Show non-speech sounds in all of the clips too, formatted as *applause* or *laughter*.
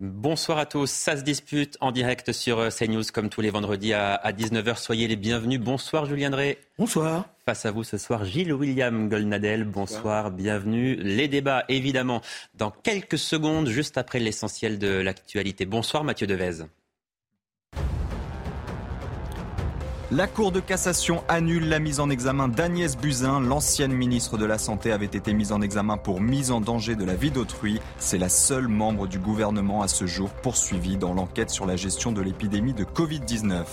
Bonsoir à tous, ça se dispute en direct sur euh, CNews comme tous les vendredis à 19h. Soyez les bienvenus. Bonsoir Julien Drey. Bonsoir. Face à vous ce soir, Gilles William Golnadel. Bonsoir, bienvenue. Les débats, évidemment, dans quelques secondes, juste après l'essentiel de l'actualité. Bonsoir Mathieu Devez. La Cour de cassation annule la mise en examen d'Agnès Buzyn. L'ancienne ministre de la Santé avait été mise en examen pour mise en danger de la vie d'autrui. C'est la seule membre du gouvernement à ce jour poursuivie dans l'enquête sur la gestion de l'épidémie de Covid-19.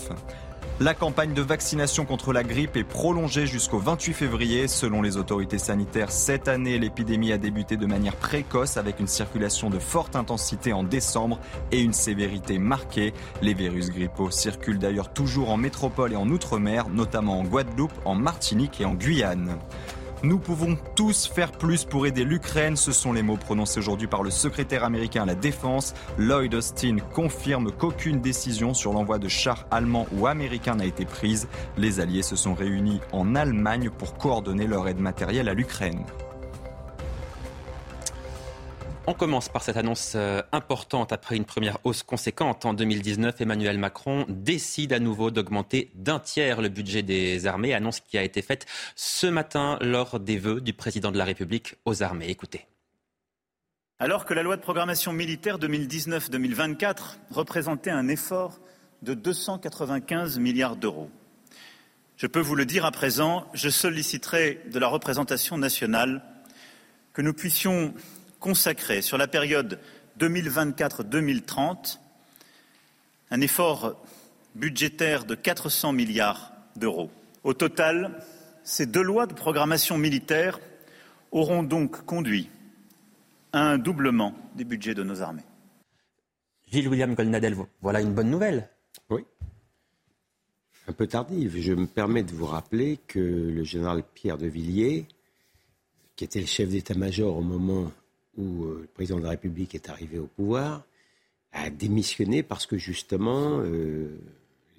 La campagne de vaccination contre la grippe est prolongée jusqu'au 28 février. Selon les autorités sanitaires, cette année, l'épidémie a débuté de manière précoce avec une circulation de forte intensité en décembre et une sévérité marquée. Les virus grippaux circulent d'ailleurs toujours en métropole et en outre-mer, notamment en Guadeloupe, en Martinique et en Guyane. Nous pouvons tous faire plus pour aider l'Ukraine. Ce sont les mots prononcés aujourd'hui par le secrétaire américain à la Défense. Lloyd Austin confirme qu'aucune décision sur l'envoi de chars allemands ou américains n'a été prise. Les alliés se sont réunis en Allemagne pour coordonner leur aide matérielle à l'Ukraine. On commence par cette annonce euh, importante. Après une première hausse conséquente en 2019, Emmanuel Macron décide à nouveau d'augmenter d'un tiers le budget des armées, annonce qui a été faite ce matin lors des vœux du président de la République aux armées. Écoutez. Alors que la loi de programmation militaire 2019-2024 représentait un effort de 295 milliards d'euros, je peux vous le dire à présent, je solliciterai de la représentation nationale que nous puissions consacrer sur la période 2024-2030 un effort budgétaire de 400 milliards d'euros. Au total, ces deux lois de programmation militaire auront donc conduit à un doublement des budgets de nos armées. Gilles William Golnadel, voilà une bonne nouvelle. Oui. Un peu tardive. Je me permets de vous rappeler que le général Pierre de Villiers, qui était le chef d'état-major au moment où euh, le président de la République est arrivé au pouvoir, a démissionné parce que justement, euh,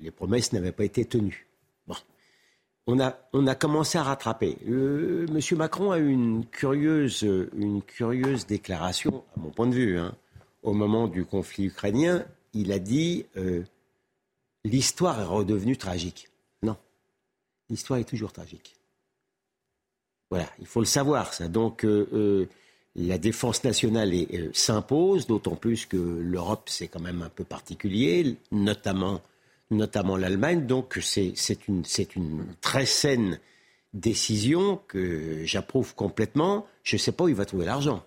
les promesses n'avaient pas été tenues. Bon. On a, commencé à rattraper. Euh, Monsieur Macron a eu une curieuse, déclaration, à mon point de vue, hein, au moment du conflit ukrainien. Il a dit l'histoire est redevenue tragique. Non, l'histoire est toujours tragique. Voilà, il faut le savoir, ça. Donc, la défense nationale euh, s'impose, d'autant plus que l'Europe, c'est quand même un peu particulier, notamment, notamment l'Allemagne. Donc c'est une, une très saine décision que j'approuve complètement. Je ne sais pas où il va trouver l'argent.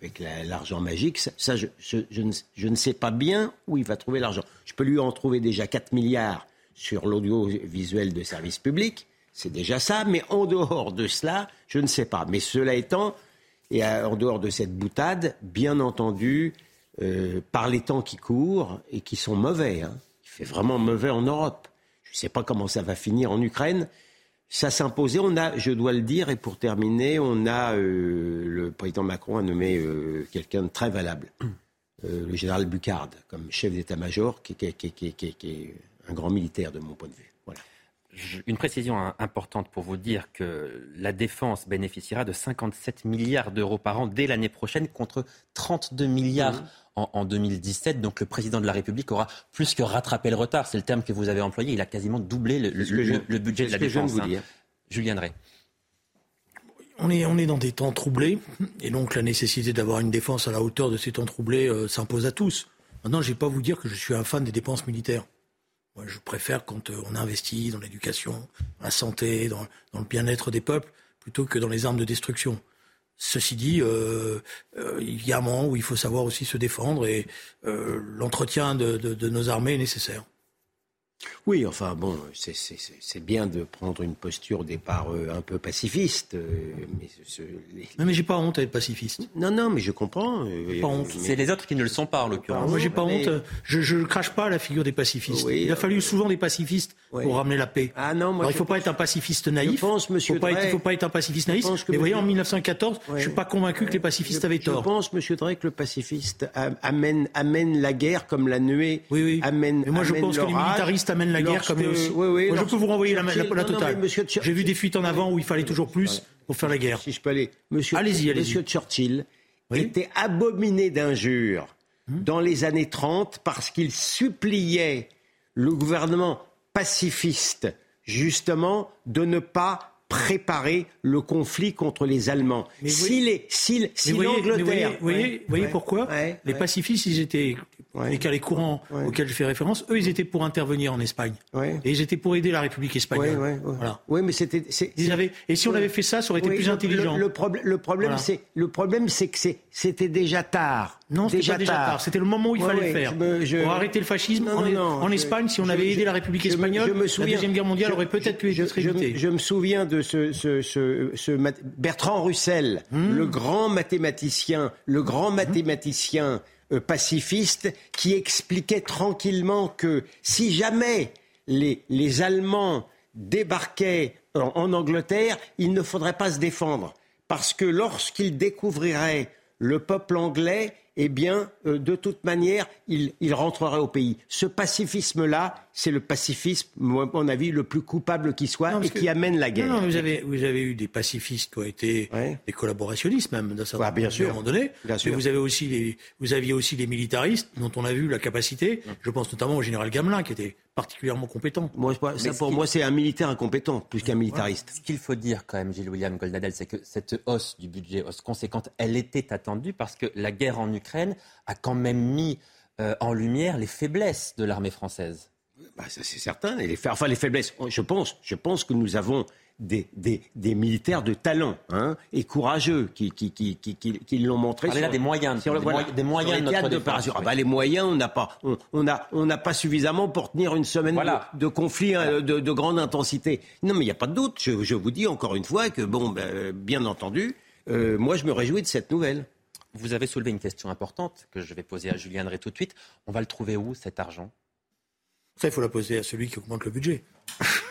Avec l'argent magique, ça, je, ne, je, ne, sais pas bien où il va trouver l'argent. Je peux lui en trouver déjà 4 milliards sur l'audiovisuel de service public. C'est déjà ça, mais en dehors de cela, je ne sais pas. Mais cela étant, et en dehors de cette boutade, bien entendu, euh, par les temps qui courent et qui sont mauvais, hein. il fait vraiment mauvais en Europe. Je ne sais pas comment ça va finir en Ukraine. Ça s'imposait. On a, je dois le dire, et pour terminer, on a euh, le président Macron a nommé euh, quelqu'un de très valable, le général Bucard, comme chef d'état-major, qui, qui, qui, est un grand militaire de mon point de vue. Voilà une précision importante pour vous dire que la défense bénéficiera de 57 milliards d'euros par an dès l'année prochaine contre 32 milliards en, 2017. Donc le président de la République aura plus que rattrapé le retard. C'est le terme que vous avez employé. Il a quasiment doublé le, budget de la défense. Vous hein. Julien Drey. On est, on est dans des temps troublés, et donc la nécessité d'avoir une défense à la hauteur de ces temps troublés euh, s'impose à tous. Maintenant, je ne vais pas vous dire que je suis un fan des dépenses militaires. Je préfère quand euh, on investit dans l'éducation, la santé, dans, le bien-être des peuples, plutôt que dans les armes de destruction. Ceci dit, euh, euh, il y a un moment où il faut savoir aussi se défendre et l'entretien de, nos armées est nécessaire. Oui, enfin bon, c'est bien de prendre une posture au départ euh, un peu pacifiste. Euh, mais ce, les... Non, mais j'ai pas honte d'être pacifiste. Non, non, mais je comprends. Euh, pas honte. C'est les autres qui ne le sont pas en l'occurrence. moi, j'ai pas honte. Je ne crache pas la figure des pacifistes. Il a fallu souvent des pacifistes pour ramener la paix. Ah non, moi, il ne faut pas être un pacifiste naïf. Il ne faut, pas être, faut pas être un pacifiste naïf. Mais vous voyez, en 1914, je je suis pas convaincu que les pacifistes avaient tort. Je pense, Monsieur Drey, que le pacifiste amène, amène la guerre comme la nuée oui, oui. amène. Mais moi, je pense que les militaristes amènent la guerre comme oui, oui, je peux vous renvoyer la, la, totale. J'ai vu des fuites en avant où il fallait toujours plus pour faire la guerre. Si je peux aller. Monsieur, allez-y, allez Monsieur Churchill était abominé d'injures hmm. dans les années 30 parce qu'il suppliait le gouvernement pacifiste, justement, de ne pas préparer le conflit contre les Allemands. Si, les, si, l'Angleterre... Vous voyez, voyez, pourquoi Les pacifistes, ils étaient les cas les courants auxquels je fais référence, eux, ils étaient pour intervenir en Espagne. Et ils étaient pour aider la République espagnole. Voilà. Oui, mais c'était. Et si on avait fait ça, ça aurait été plus intelligent. Le, le le problème, c'est que c'était déjà tard. Non, c'était déjà, déjà tard. C'était le moment où il fallait faire. Pour arrêter le fascisme en, Espagne, si on avait aidé la République espagnole, la deuxième guerre mondiale aurait peut-être pu être évitée. Je, me souviens de ce, ce, ce, Bertrand Russell, hmm. le grand mathématicien, le grand mathématicien. Euh, pacifiste qui expliquait tranquillement que si jamais les, les Allemands débarquaient en, Angleterre, il ne faudrait pas se défendre. Parce que lorsqu'ils découvriraient le peuple anglais, eh bien, euh, de toute manière, il, il, rentrerait au pays. Ce pacifisme-là, c'est le pacifisme, à mon avis, le plus coupable qui soit et qui amène la guerre. Non, vous, avez, vous avez eu des pacifistes qui ont été des collaborationnistes même, d'un certain bien sûr. à un moment donné. Bien sûr. vous, avez aussi les, vous aviez aussi les militaristes dont on a vu la capacité. Je pense notamment au général Gamelin qui était particulièrement compétent. Moi, ça, pour moi, c'est un militaire incompétent plus qu'un militariste. Ce qu'il faut dire quand même, Gilles William Goldnadel, c'est que cette hausse du budget, hausse conséquente, elle était attendue parce que la guerre en Ukraine a quand même mis euh, en lumière les faiblesses de l'armée française. Bah, c'est certain. les, enfin, les faiblesses, je pense, je pense que nous avons des, des, des militaires de talent hein, et courageux qui, qui, qui, qui, qui l'ont montré. Sur, là des moyens, sur, des, des moyens de notre défense. Ah, bah, les moyens, on n'a pas, on, on, a, on n'a pas suffisamment pour tenir une semaine de, de, conflit hein, de, de, grande intensité. Non, mais il n'y a pas de doute. Je, je, vous dis encore une fois que, bon, ben, bien entendu, euh, moi, je me réjouis de cette nouvelle. Vous avez soulevé une question importante que je vais poser à Julien Drey tout de suite. On va le trouver où, cet argent? Ça, il faut la poser à celui qui augmente le budget. *laughs*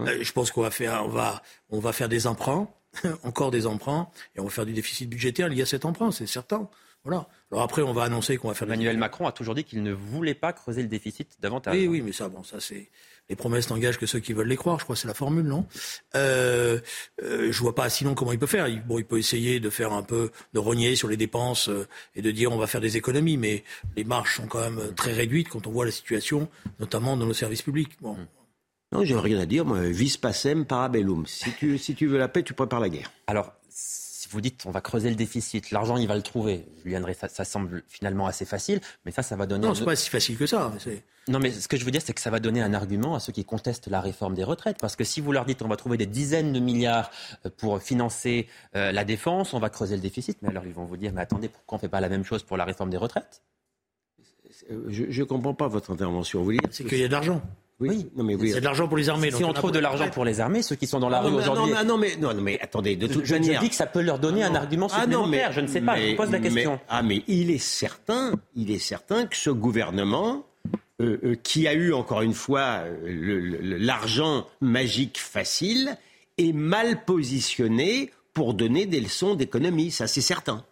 Euh, je pense qu'on va faire, on va, on va faire des emprunts, *laughs* encore des emprunts, et on va faire du déficit budgétaire lié à cet emprunt, c'est certain. Voilà. Alors après, on va annoncer qu'on va faire. Emmanuel Macron a toujours dit qu'il ne voulait pas creuser le déficit davantage. Oui, oui, mais ça, bon, ça c'est les promesses n'engagent que ceux qui veulent les croire. Je crois que c'est la formule, non? Euh, euh, Je vois pas sinon comment il peut faire. Il, bon, il peut essayer de faire un peu, de rogner sur les dépenses euh, et de dire on va faire des économies, mais les marges sont quand même très réduites quand on voit la situation, notamment dans nos services publics. Bon. Non, j'ai rien à dire. Moi, vis pacem parabellum. Si tu, si tu veux la paix, tu prépares la guerre. Alors, vous dites on va creuser le déficit, l'argent il va le trouver. Julien ça, ça, semble finalement assez facile, mais ça, ça va donner. Non, c'est pas si facile que ça. Non, mais ce que je veux dire, c'est que ça va donner un argument à ceux qui contestent la réforme des retraites, parce que si vous leur dites on va trouver des dizaines de milliards euh, pour financer euh, la défense, on va creuser le déficit, mais alors ils vont vous dire mais attendez, pourquoi on fait pas la même chose pour la réforme des retraites? Je ne comprends pas votre intervention. Vous C'est qu'il y a de l'argent. Oui, non mais oui. C'est de l'argent pour les armées. Si on trouve de l'argent pour les armées, ceux qui sont dans la rue aujourd'hui. Non, non, mais non, mais attendez, de toute manière. Je dis que ça peut leur donner un argument ah, supplémentaire. je ne sais pas. je vous pose la question. ah, mais il est certain, il est certain que ce gouvernement, euh, euh, qui a eu encore une fois euh, l'argent magique facile, est mal positionné pour donner des leçons d'économie. Ça, c'est certain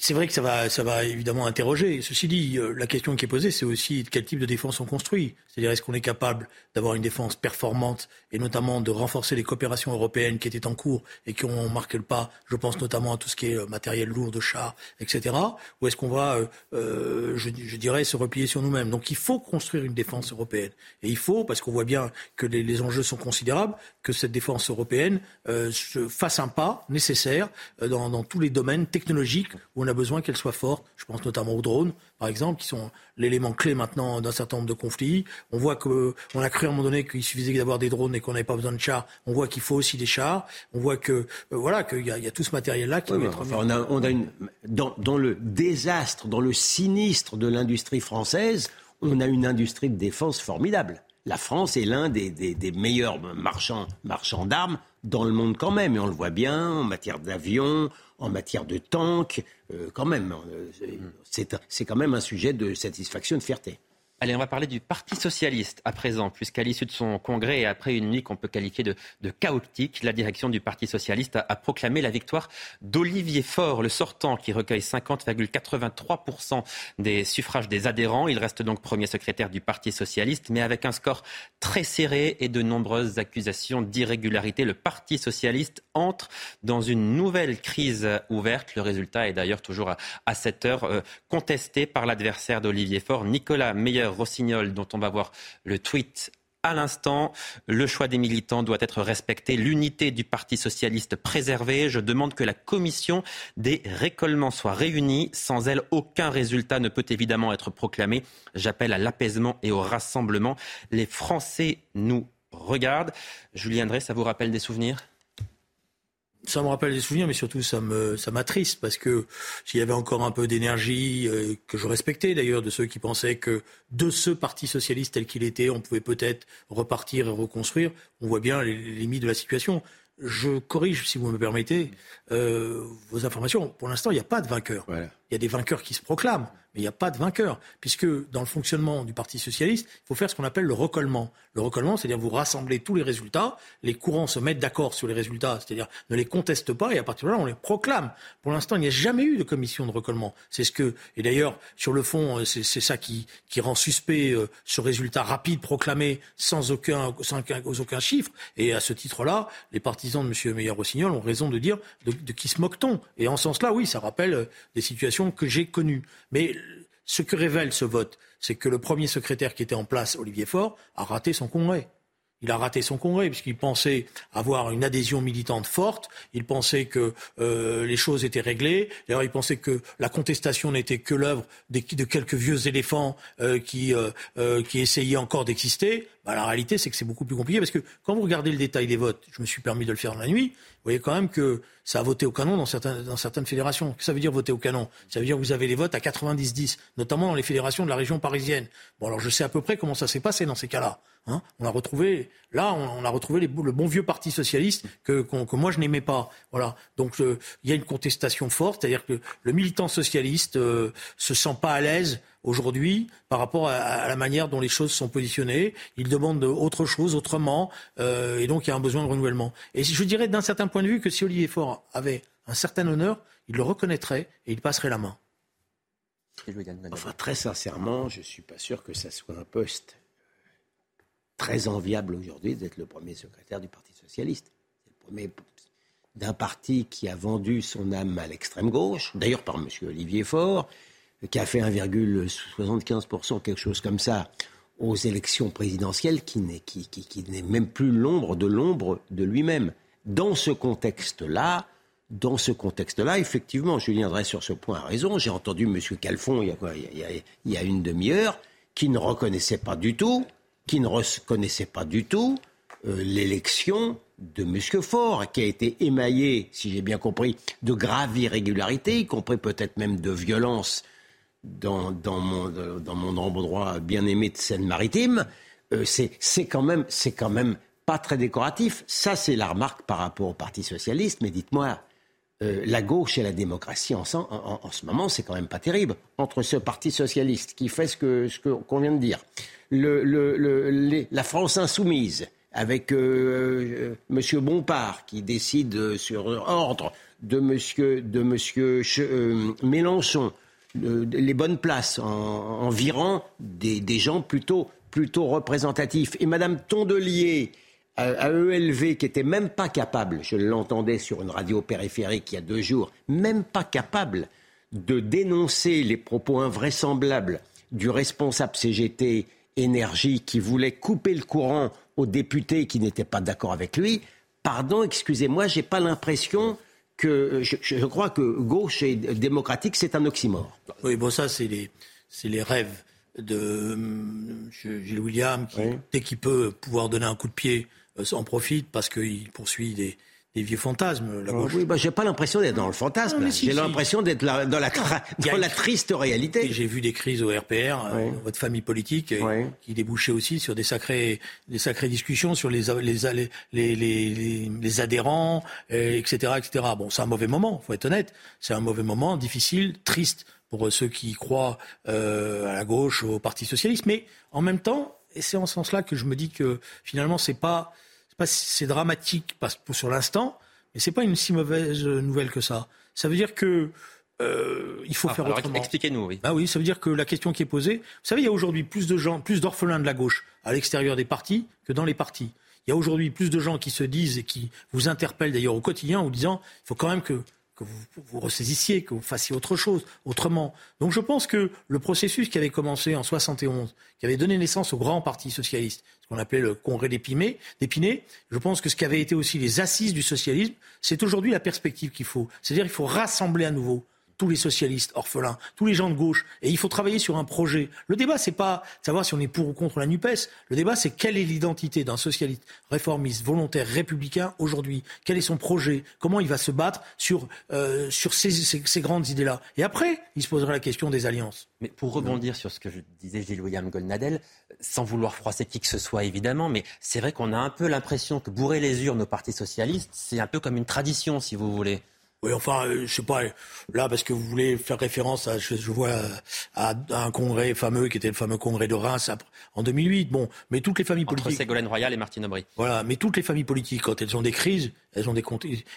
c'est vrai que ça va, ça va évidemment interroger. Ceci dit, euh, la question qui est posée, c'est aussi quel type de défense on construit. C'est-à-dire, est-ce qu'on est capable d'avoir une défense performante et notamment de renforcer les coopérations européennes qui étaient en cours et qui ont marqué le pas Je pense notamment à tout ce qui est euh, matériel lourd de chars, etc. Ou est-ce qu'on va, euh, je, dirais, se replier sur nous-mêmes Donc, il faut construire une défense européenne. Et il faut, parce qu'on voit bien que les, enjeux sont considérables, que cette défense européenne se fasse un pas nécessaire dans, tous les domaines technologiques a besoin qu'elle soit forte. Je pense notamment aux drones, par exemple, qui sont l'élément clé maintenant d'un certain nombre de conflits. On voit que on a cru à un moment donné qu'il suffisait d'avoir des drones et qu'on n'avait pas besoin de chars. On voit qu'il faut aussi des chars. On voit que euh, voilà qu'il y, a tout ce matériel-là qui être on a, on a une, dans, dans le désastre, dans le sinistre de l'industrie française, On a une industrie de défense formidable. La France est l'un des, meilleurs marchands, d'armes dans le monde quand même. Et on le voit bien en matière d'avions, en matière de tanks, euh, quand même. Euh, c'est quand même un sujet de satisfaction, de fierté. Allez, on va parler du Parti socialiste à présent, puisqu'à l'issue de son congrès et après une nuit qu'on peut qualifier de, chaotique, la direction du Parti socialiste a, proclamé la victoire d'Olivier Faure, le sortant, qui recueille 50,83% des suffrages des adhérents. Il reste donc premier secrétaire du Parti socialiste, mais avec un score très serré et de nombreuses accusations d'irrégularité. Le Parti socialiste entre dans une nouvelle crise ouverte. Le résultat est d'ailleurs toujours à, cette heure euh, contesté par l'adversaire d'Olivier Faure, Nicolas Meyer Rossignol, dont on va voir le tweet à l'instant. Le choix des militants doit être respecté, l'unité du Parti socialiste préservée. Je demande que la commission des récollements soit réunie. Sans elle, aucun résultat ne peut évidemment être proclamé. J'appelle à l'apaisement et au rassemblement. Les Français nous regardent. Julien André, ça vous rappelle des souvenirs? Ça me rappelle des souvenirs, mais surtout ça me ça m'attriste parce que s'il y avait encore un peu d'énergie euh, que je respectais d'ailleurs de ceux qui pensaient que de ce parti socialiste tel qu'il était, on pouvait peut-être repartir et reconstruire. On voit bien les limites de la situation. Je corrige, si vous me permettez, euh, vos informations. Pour l'instant, il n'y a pas de vainqueur. Il y a des vainqueurs qui se proclament il n'y a pas de vainqueur, puisque dans le fonctionnement du Parti socialiste, il faut faire ce qu'on appelle le recollement. Le recollement, c'est-à-dire vous rassemblez tous les résultats, les courants se mettent d'accord sur les résultats, c'est-à-dire ne les contestent pas, et à partir de là, on les proclame. Pour l'instant, il n'y a jamais eu de commission de recollement. C'est ce que, et d'ailleurs, sur le fond, c'est ça qui, qui rend suspect euh, ce résultat rapide proclamé sans aucun, sans aucun, chiffre. Et à ce titre-là, les partisans de M. Meyer-Rossignol ont raison de dire de, de qui se moque-t-on Et en ce sens-là, oui, ça rappelle euh, des situations que j'ai connues. Mais ce que révèle ce vote, c'est que le premier secrétaire qui était en place, Olivier Faure, a raté son congrès. Il a raté son congrès puisqu'il pensait avoir une adhésion militante forte. Il pensait que euh, les choses étaient réglées. D'ailleurs, il pensait que la contestation n'était que l'œuvre de, quelques vieux éléphants euh, euh, qui essayaient encore d'exister. Bah, la réalité, c'est que c'est beaucoup plus compliqué parce que quand vous regardez le détail des votes, je me suis permis de le faire dans la nuit, vous voyez quand même que ça a voté au canon dans, certaines, fédérations. Que ça veut dire voter au canon? Ça veut dire que vous avez les votes à 90-10, notamment dans les fédérations de la région parisienne. Bon, alors je sais à peu près comment ça s'est passé dans ces cas-là. Hein. on a retrouvé, là, on, a retrouvé le bon vieux parti socialiste que, que moi je n'aimais pas. Voilà. Donc euh, il y a une contestation forte, c'est-à-dire que le militant socialiste euh, se sent pas à l'aise aujourd'hui par rapport à, la manière dont les choses sont positionnées. Il demande autre chose, autrement, euh, et donc il y a un besoin de renouvellement. Et je dirais d'un certain point de vue que si Olivier Faure avait un certain honneur, il le reconnaîtrait et il passerait la main. Enfin, très sincèrement, je ne suis pas sûr que ça soit un poste très enviable aujourd'hui d'être le premier secrétaire du Parti socialiste. C'est le premier d'un parti qui a vendu son âme à l'extrême gauche, d'ailleurs par M. Olivier Faure, qui a fait 1,75%, quelque chose comme ça, aux élections présidentielles, qui n'est, même plus l'ombre de l'ombre de lui-même. Dans ce contexte-là, dans ce contexte-là, effectivement, Julien Drey sur ce point a raison. J'ai entendu M. Calfon il y a, il y a, une demi-heure, qui ne reconnaissait pas du tout, qui ne reconnaissait pas du tout euh, l'élection de M. Faure, qui a été émaillée, si j'ai bien compris, de graves irrégularités, y compris peut-être même de violences dans, mon, dans mon endroit bien aimé de Seine-Maritime, euh, c'est quand, même, quand même pas très décoratif. Ça, c'est la remarque par rapport au Parti socialiste. Mais dites-moi, euh, la gauche et la démocratie en, en, en ce moment, c'est quand même pas terrible. Entre ce Parti socialiste qui fait ce qu'on ce qu'on vient de dire, la France insoumise avec euh, M. Bompard qui décide sur ordre de M. De monsieur Mélenchon les bonnes places en, virant des, gens plutôt, plutôt représentatifs. Et Madame Tondelier, à, ELV, qui était même pas capable, je l'entendais sur une radio périphérique il y a deux jours, même pas capable de dénoncer les propos invraisemblables du responsable CGT Énergie qui voulait couper le courant aux députés qui n'étaient pas d'accord avec lui. Pardon, excusez-moi, j'ai pas l'impression que je, crois que gauche et démocratique, c'est un oxymore. Oui, bon, ça, c'est les, les rêves de M. Gilles William, qui, dès qu'il peut pouvoir donner un coup de pied, euh, en profite parce qu'il poursuit des, des vieux fantasmes. La gauche. Oui, bah, j'ai pas l'impression d'être dans le fantasme. j'ai l'impression d'être dans, la, dans la triste réalité. J'ai vu des crises au RPR, euh, votre famille politique, euh, qui débouchaient aussi sur des sacrées, des sacrées discussions sur les, les, les, les, les adhérents, etc., etc. Bon, c'est un mauvais moment, faut être honnête. C'est un mauvais moment, difficile, triste pour ceux qui croient euh, à la gauche, au Parti socialiste. Mais en même temps, et c'est en ce sens-là que je me dis que finalement, c'est pas c'est dramatique sur l'instant, mais c'est pas une si mauvaise nouvelle que ça. Ça veut dire que euh, il faut ah, faire autrement. Expliquez-nous, oui. Ah oui, ça veut dire que la question qui est posée, vous savez, il y a aujourd'hui plus de gens, plus d'orphelins de la gauche à l'extérieur des partis que dans les partis. Il y a aujourd'hui plus de gens qui se disent et qui vous interpellent d'ailleurs au quotidien en vous disant il faut quand même que que vous vous ressaisissiez, que vous fassiez autre chose, autrement. Donc je pense que le processus qui avait commencé en 71, qui avait donné naissance au grand parti socialiste, ce qu'on appelait le congrès d'Épinay, je pense que ce qui avait été aussi les assises du socialisme, c'est aujourd'hui la perspective qu'il faut. C'est-à-dire qu'il faut rassembler à nouveau tous les socialistes orphelins, tous les gens de gauche. Et il faut travailler sur un projet. Le débat, c'est pas savoir si on est pour ou contre la NUPES. Le débat, c'est quelle est l'identité d'un socialiste réformiste, volontaire, républicain aujourd'hui? Quel est son projet? Comment il va se battre sur, euh, sur ces, ces, grandes idées-là? Et après, il se posera la question des alliances. Mais pour rebondir sur ce que je disais Gilles William Goldnadel, sans vouloir froisser qui que ce soit évidemment, mais c'est vrai qu'on a un peu l'impression que bourrer les urnes au Parti socialiste, c'est un peu comme une tradition, si vous voulez. Oui, enfin, euh, je sais pas, là, parce que vous voulez faire référence à, je, vois, à, un congrès fameux qui était le fameux congrès de Reims en 2008. Bon, mais toutes les familles politiques. Entre Ségolène Royal et Martine Aubry. Voilà, mais toutes les familles politiques, quand elles ont des crises, elles ont des,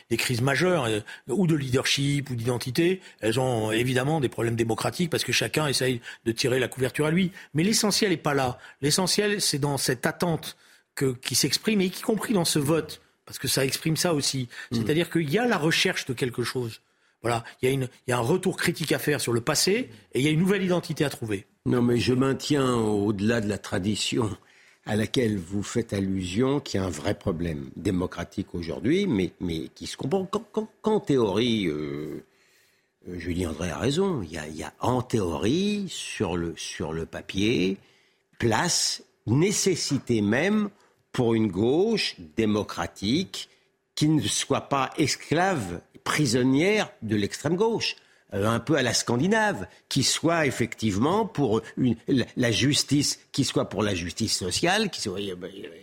des crises majeures, euh, ou de leadership, ou d'identité, elles ont évidemment des problèmes démocratiques parce que chacun essaye de tirer la couverture à lui. Mais l'essentiel n'est pas là. L'essentiel, c'est dans cette attente que, qui s'exprime, et y compris dans ce vote parce que ça exprime ça aussi. Mm. C'est-à-dire qu'il y a la recherche de quelque chose. Voilà, il y, a il y, a un retour critique à faire sur le passé et il y a une nouvelle identité à trouver. Non, mais je maintiens au-delà de la tradition à laquelle vous faites allusion qu'il y a un vrai problème démocratique aujourd'hui, mais, mais qui se comprend qu'en théorie, euh, euh, Julien André a raison, il y a, il y a en théorie, sur le, sur le papier, place, nécessité même pour une gauche démocratique qui ne soit pas esclave, prisonnière de l'extrême gauche euh, un peu à la scandinave, qui soit effectivement pour la justice, qui soit pour la justice sociale, qui soit euh,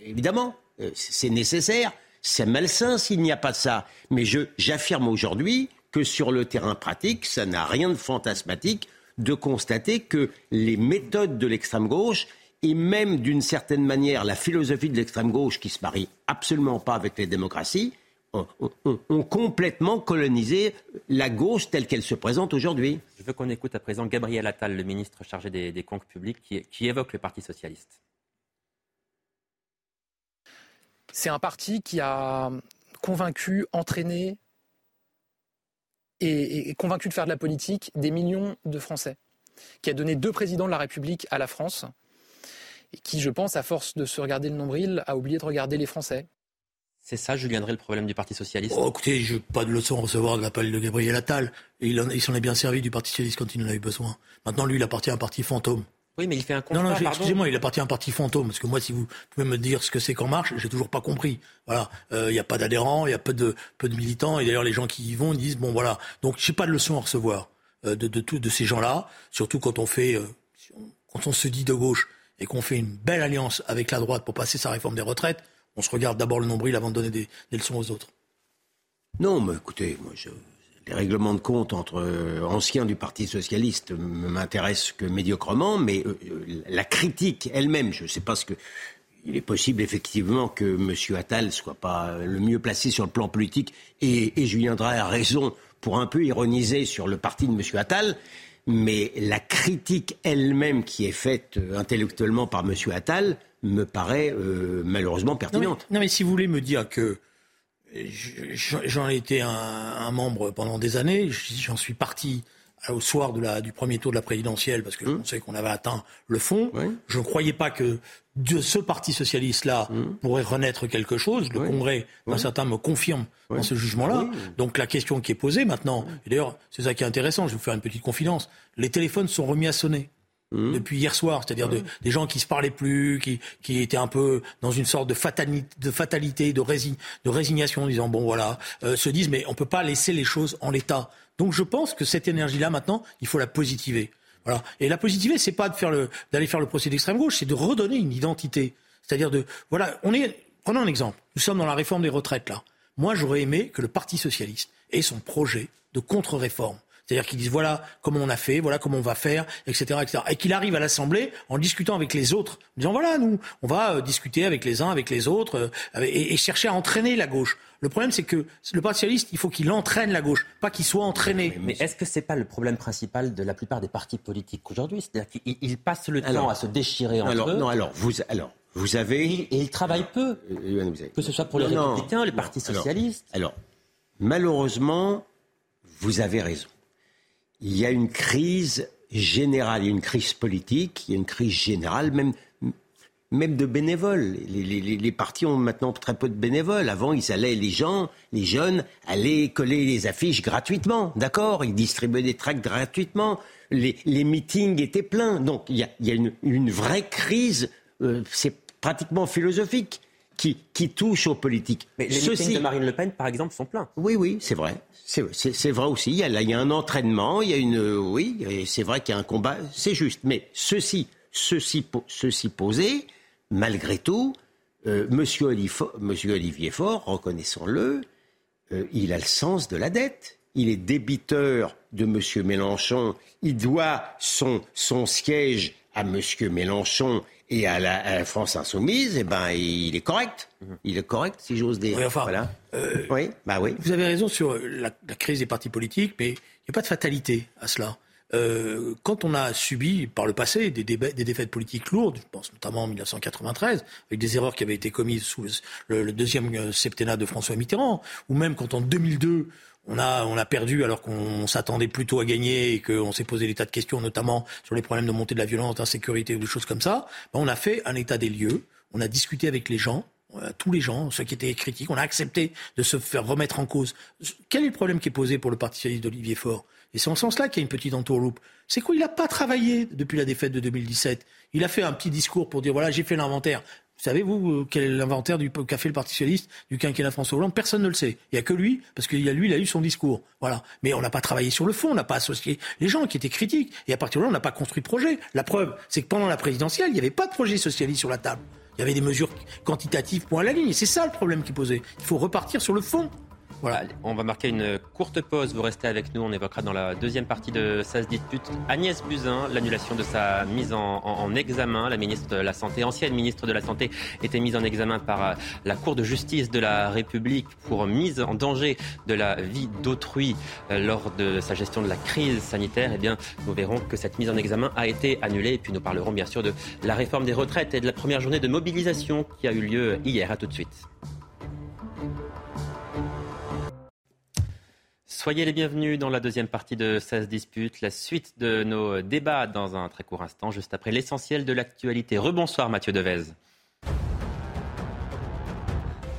évidemment, euh, c'est nécessaire, c'est malsain s'il n'y a pas ça. Mais j'affirme aujourd'hui que sur le terrain pratique, ça n'a rien de fantasmatique de constater que les méthodes de l'extrême gauche et même d'une certaine manière la philosophie de l'extrême gauche qui se marie absolument pas avec les démocraties, ont, complètement colonisé la gauche telle qu'elle se présente aujourd'hui. Je veux qu'on écoute à présent Gabriel Attal, le ministre chargé des, comptes publics, qui, évoque le Parti socialiste. C'est un parti qui a convaincu, entraîné et, et, convaincu de faire de la politique des millions de Français, qui a donné deux présidents de la République à la France, et qui, je pense, à force de se regarder le nombril, a oublié de regarder les Français. C'est ça, Julien Drey, le problème du Parti Socialiste? Oh, Écoutez, je n'ai pas de leçon à recevoir de la part de Gabriel Attal. Il, s'en est bien servi du Parti Socialiste quand il en a eu besoin. Maintenant, lui, il appartient à un parti fantôme. Oui, mais il fait un constat, Non, non, excusez-moi, il appartient à un parti fantôme. Parce que moi, si vous pouvez me dire ce que c'est qu'En Marche, j'ai toujours pas compris. Voilà, euh, il n'y a pas d'adhérents, il y a peu de, peu de militants. Et d'ailleurs, les gens qui y vont, ils disent, bon, voilà. Donc, j'ai pas de leçon à recevoir euh, de, de, de ces gens-là. Surtout quand on fait, euh, quand on se dit de gauche et qu'on fait une belle alliance avec la droite pour passer sa réforme des retraites, on se regarde d'abord le nombril avant de donner des, leçons aux autres. Non, mais écoutez, les règlements de compte entre euh, anciens du Parti socialiste m'intéressent que médiocrement, mais euh, euh, la critique elle-même, je ne sais pas ce que. Il est possible effectivement que M. Attal soit pas le mieux placé sur le plan politique, et, et Julien Drey a raison pour un peu ironiser sur le parti de M. Attal mais la critique elle-même qui est faite euh, intellectuellement par M. Attal me paraît euh, malheureusement pertinente. Non mais, si vous voulez me dire que j'en ai été un, membre pendant des années, j'en suis parti au soir de la, du premier tour de la présidentielle, parce que je hum. pensais qu'on avait atteint le fond. Je ne croyais pas que de ce Parti socialiste-là hum. pourrait renaître quelque chose. Le Congrès, d'un certain me confirme dans ce jugement-là. Donc la question qui est posée maintenant, et d'ailleurs c'est ça qui est intéressant, je vais vous faire une petite confidence, les téléphones sont remis à sonner. Mmh. depuis hier soir, c'est-à-dire mmh. des gens qui se parlaient plus, qui, qui étaient un peu dans une sorte de fatalité, de, fatalité, de, de résignation, en disant bon voilà, euh, se disent mais on peut pas laisser les choses en l'état. Donc je pense que cette énergie-là maintenant, il faut la positiver. Voilà. Et la positiver, c'est pas de faire le, d'aller faire le procès d'extrême gauche, c'est de redonner une identité. C'est-à-dire de voilà, on est, prenons un exemple. Nous sommes dans la réforme des retraites là. Moi, j'aurais aimé que le Parti socialiste ait son projet de contre-réforme c'est-à-dire qu'ils disent voilà comment on a fait, voilà comment on va faire, etc. etc. Et qu'il arrive à l'Assemblée en discutant avec les autres, en disant voilà, nous, on va euh, discuter avec les uns, avec les autres, euh, et, chercher à entraîner la gauche. Le problème, c'est que le Parti socialiste, il faut qu'il entraîne la gauche, pas qu'il soit entraîné. Mais, est-ce que c'est pas le problème principal de la plupart des partis politiques aujourd'hui? C'est-à-dire qu'ils passent le temps à se déchirer entre alors, eux. Non, alors vous, alors vous avez et, ils travaillent peu, euh, que ce soit pour les républicains, les partis socialistes. alors malheureusement, vous avez raison il y a une crise générale, il y a une crise politique, il y a une crise générale, même, même de bénévoles. Les, les, les, partis ont maintenant très peu de bénévoles. Avant, ils allaient, les gens, les jeunes, allaient coller les affiches gratuitement, d'accord? Ils distribuaient des tracts gratuitement. Les, les meetings étaient pleins. Donc, il y a, il y a une, une, vraie crise, euh, c'est pratiquement philosophique, qui, qui touche aux politiques. Mais les meetings de Marine Le Pen, par exemple, sont pleins. Oui, oui, c'est vrai. C'est vrai aussi. Il y, a, il y a un entraînement, il y a une. Oui, c'est vrai qu'il y a un combat, c'est juste. Mais ceci, ceci, ceci posé, malgré tout, euh, Monsieur, Olivier Faure, reconnaissons-le, euh, il a le sens de la dette. Il est débiteur de Monsieur Mélenchon. Il doit son, son siège à Monsieur Mélenchon et à la, France insoumise, eh ben, il est correct. Il est correct, si j'ose dire. Oui, enfin, voilà. Euh, oui, bah oui. Vous avez raison sur la, crise des partis politiques, mais il n'y a pas de fatalité à cela. Euh, quand on a subi par le passé des, des, défaites politiques lourdes, je pense notamment en 1993, avec des erreurs qui avaient été commises sous le, le deuxième euh, septennat de François Mitterrand, ou même quand en 2002, on a, on a perdu alors qu'on s'attendait plutôt à gagner et qu'on s'est posé des tas de questions, notamment sur les problèmes de montée de la violence, d'insécurité ou des choses comme ça. Ben, on a fait un état des lieux, on a discuté avec les gens, euh, tous les gens, ceux qui étaient critiques, on a accepté de se faire remettre en cause. Quel est le problème qui est posé pour le Parti socialiste d'Olivier Faure? Et c'est en ce sens-là qu'il y a une petite entourloupe. C'est quoi? Il n'a pas travaillé depuis la défaite de 2017. Il a fait un petit discours pour dire voilà, j'ai fait l'inventaire. Vous savez, vous, euh, quel est l'inventaire du fait le Parti socialiste du quinquennat François Hollande? Personne ne le sait. Il n'y a que lui, parce qu'il y a lui, il a eu son discours. Voilà. Mais on n'a pas travaillé sur le fond, on n'a pas associé les gens qui étaient critiques. Et à partir de là, on n'a pas construit de projet. La preuve, c'est que pendant la présidentielle, il n'y avait pas de projet socialiste sur la table. Il y avait des mesures quantitatives point à la ligne. C'est ça le problème qui posait. Il faut repartir sur le fond. Voilà. on va marquer une courte pause. Vous restez avec nous. On évoquera dans la deuxième partie de Ça se Agnès Buzyn, l'annulation de sa mise en, examen. La ministre de la Santé, ancienne ministre de la Santé, était mise en examen par euh, la Cour de justice de la République pour mise en danger de la vie d'autrui euh, lors de sa gestion de la crise sanitaire. Eh bien, nous verrons que cette mise en examen a été annulée. Et puis nous parlerons bien sûr de la réforme des retraites et de la première journée de mobilisation qui a eu lieu hier. À tout de suite. Soyez les bienvenus dans la deuxième partie de Ça se dispute, la suite de nos débats dans un très court instant, juste après l'essentiel de l'actualité. Rebonsoir Mathieu Devez.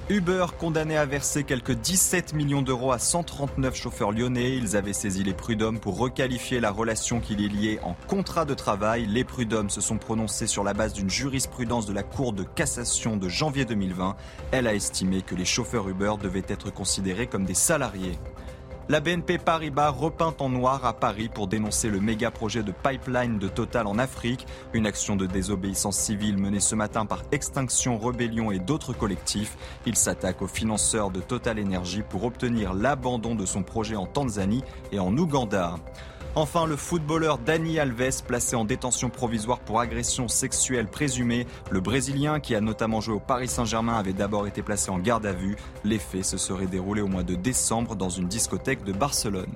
Uber condamné à verser quelques 17 millions d'euros à 139 chauffeurs lyonnais. Ils avaient saisi les prud'hommes pour requalifier la relation qui les liait en contrat de travail. Les prud'hommes se sont prononcés sur la base d'une jurisprudence de la Cour de cassation de janvier 2020. Elle a estimé que les chauffeurs Uber devaient être considérés comme des salariés. La BNP Paribas repeint en noir à Paris pour dénoncer le méga projet de pipeline de Total en Afrique, une action de désobéissance civile menée ce matin par Extinction Rebellion et d'autres collectifs. Il s'attaque aux financeurs de Total Energy pour obtenir l'abandon de son projet en Tanzanie et en Ouganda. Enfin, le footballeur Dani Alves, placé en détention provisoire pour agression sexuelle présumée. Le Brésilien, qui a notamment joué au Paris Saint-Germain, avait d'abord été placé en garde à vue. Les faits se seraient déroulés au mois de décembre dans une discothèque de Barcelone.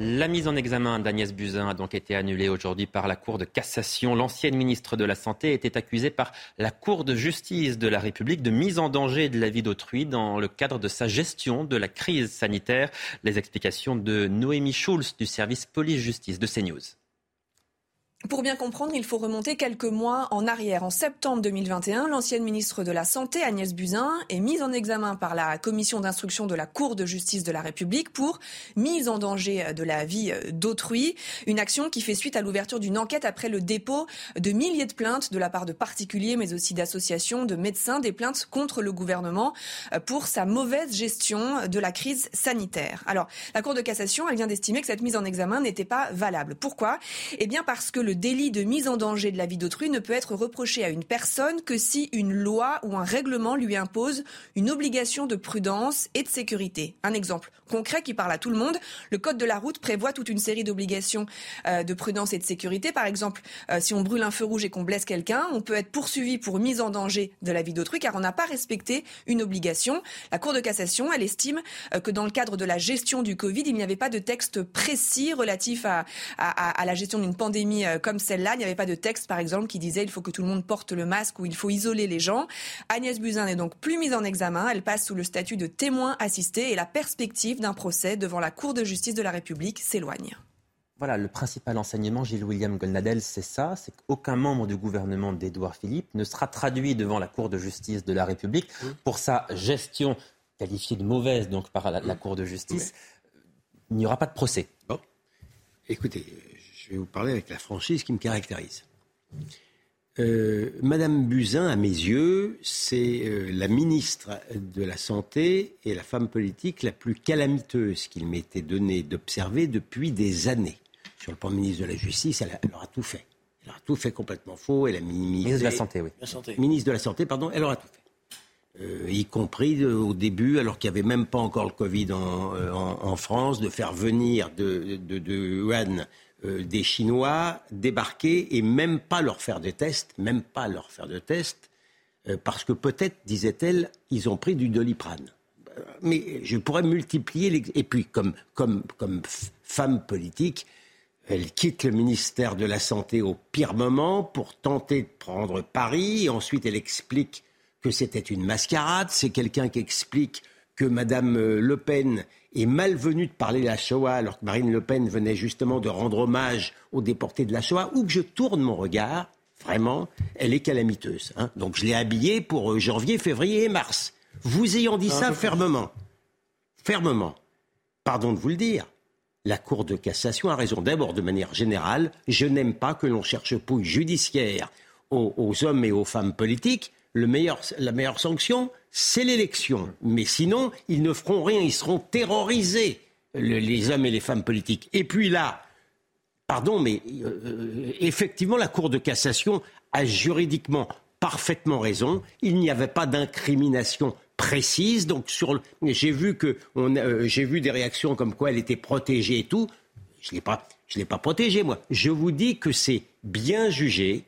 La mise en examen d'Agnès Buzyn a donc été annulée aujourd'hui par la Cour de cassation. L'ancienne ministre de la Santé était accusée par la Cour de justice de la République de mise en danger de la vie d'autrui dans le cadre de sa gestion de la crise sanitaire. Les explications de Noémie Schulz du service police-justice de CNews. Pour bien comprendre, il faut remonter quelques mois en arrière. En septembre 2021, l'ancienne ministre de la Santé, Agnès Buzyn, est mise en examen par la commission d'instruction de la Cour de justice de la République pour mise en danger de la vie d'autrui. Une action qui fait suite à l'ouverture d'une enquête après le dépôt de milliers de plaintes de la part de particuliers, mais aussi d'associations, de médecins, des plaintes contre le gouvernement pour sa mauvaise gestion de la crise sanitaire. Alors, la Cour de cassation, elle vient d'estimer que cette mise en examen n'était pas valable. Pourquoi? Eh bien, parce que le délit de mise en danger de la vie d'autrui ne peut être reproché à une personne que si une loi ou un règlement lui impose une obligation de prudence et de sécurité. Un exemple concret qui parle à tout le monde. Le Code de la route prévoit toute une série d'obligations euh, de prudence et de sécurité. Par exemple, euh, si on brûle un feu rouge et qu'on blesse quelqu'un, on peut être poursuivi pour mise en danger de la vie d'autrui car on n'a pas respecté une obligation. La Cour de cassation, elle estime euh, que dans le cadre de la gestion du Covid, il n'y avait pas de texte précis relatif à, la gestion d'une pandémie comme celle-là. Il n'y avait pas de texte, par exemple, qui disait il faut que tout le monde porte le masque ou il faut isoler les gens. Agnès Buzyn n'est donc plus mise en examen. Elle passe sous le statut de témoin assisté et la perspective d'un procès devant la Cour de justice de la République s'éloigne. Voilà, le principal enseignement, Gilles William Golnadel, c'est ça, c'est qu'aucun membre du gouvernement d'Édouard Philippe ne sera traduit devant la Cour de justice de la République pour sa gestion qualifiée de mauvaise donc par la, la Cour de justice. Il n'y aura pas de procès. Bon. Écoutez, je vais vous parler avec la franchise qui me caractérise. Euh, Madame Buzyn, à mes yeux, c'est euh, la ministre de la Santé et la femme politique la plus calamiteuse qu'il m'était donné d'observer depuis des années. Sur le plan ministre de la Justice, elle, a, elle, aura tout fait. Elle aura tout fait complètement faux. Elle a minimisé. Ministre de la Santé, oui. La santé. Ministre de la Santé, pardon, elle aura tout fait. Euh, y compris de, au début, alors qu'il n'y avait même pas encore le Covid en, en, en France, de faire venir de, de, de Wuhan euh, des Chinois débarquer et même pas leur faire de tests, même pas leur faire de tests, euh, parce que peut-être, disait-elle, ils ont pris du doliprane. Mais je pourrais multiplier les... Et puis, comme, comme, comme femme politique, elle quitte le ministère de la Santé au pire moment pour tenter de prendre Paris. Ensuite, elle explique que c'était une mascarade. C'est quelqu'un qui explique que Madame Le Pen est malvenu de parler de la Shoah alors que Marine Le Pen venait justement de rendre hommage aux déportés de la Shoah, ou que je tourne mon regard, vraiment, elle est calamiteuse. Hein. Donc je l'ai habillée pour euh, janvier, février et mars. Vous ayant dit ça fermement, fermement, pardon de vous le dire, la Cour de cassation a raison. D'abord, de manière générale, je n'aime pas que l'on cherche pouille judiciaire aux, aux hommes et aux femmes politiques. Le meilleur, la meilleure sanction, c'est l'élection. Mais sinon, ils ne feront rien, ils seront terrorisés, le, les hommes et les femmes politiques. Et puis là, pardon, mais euh, effectivement, la Cour de cassation a juridiquement parfaitement raison. Il n'y avait pas d'incrimination précise. Donc, sur j'ai vu que euh, j'ai vu des réactions comme quoi elle était protégée et tout. Je l'ai pas, je l'ai pas protégée moi. Je vous dis que c'est bien jugé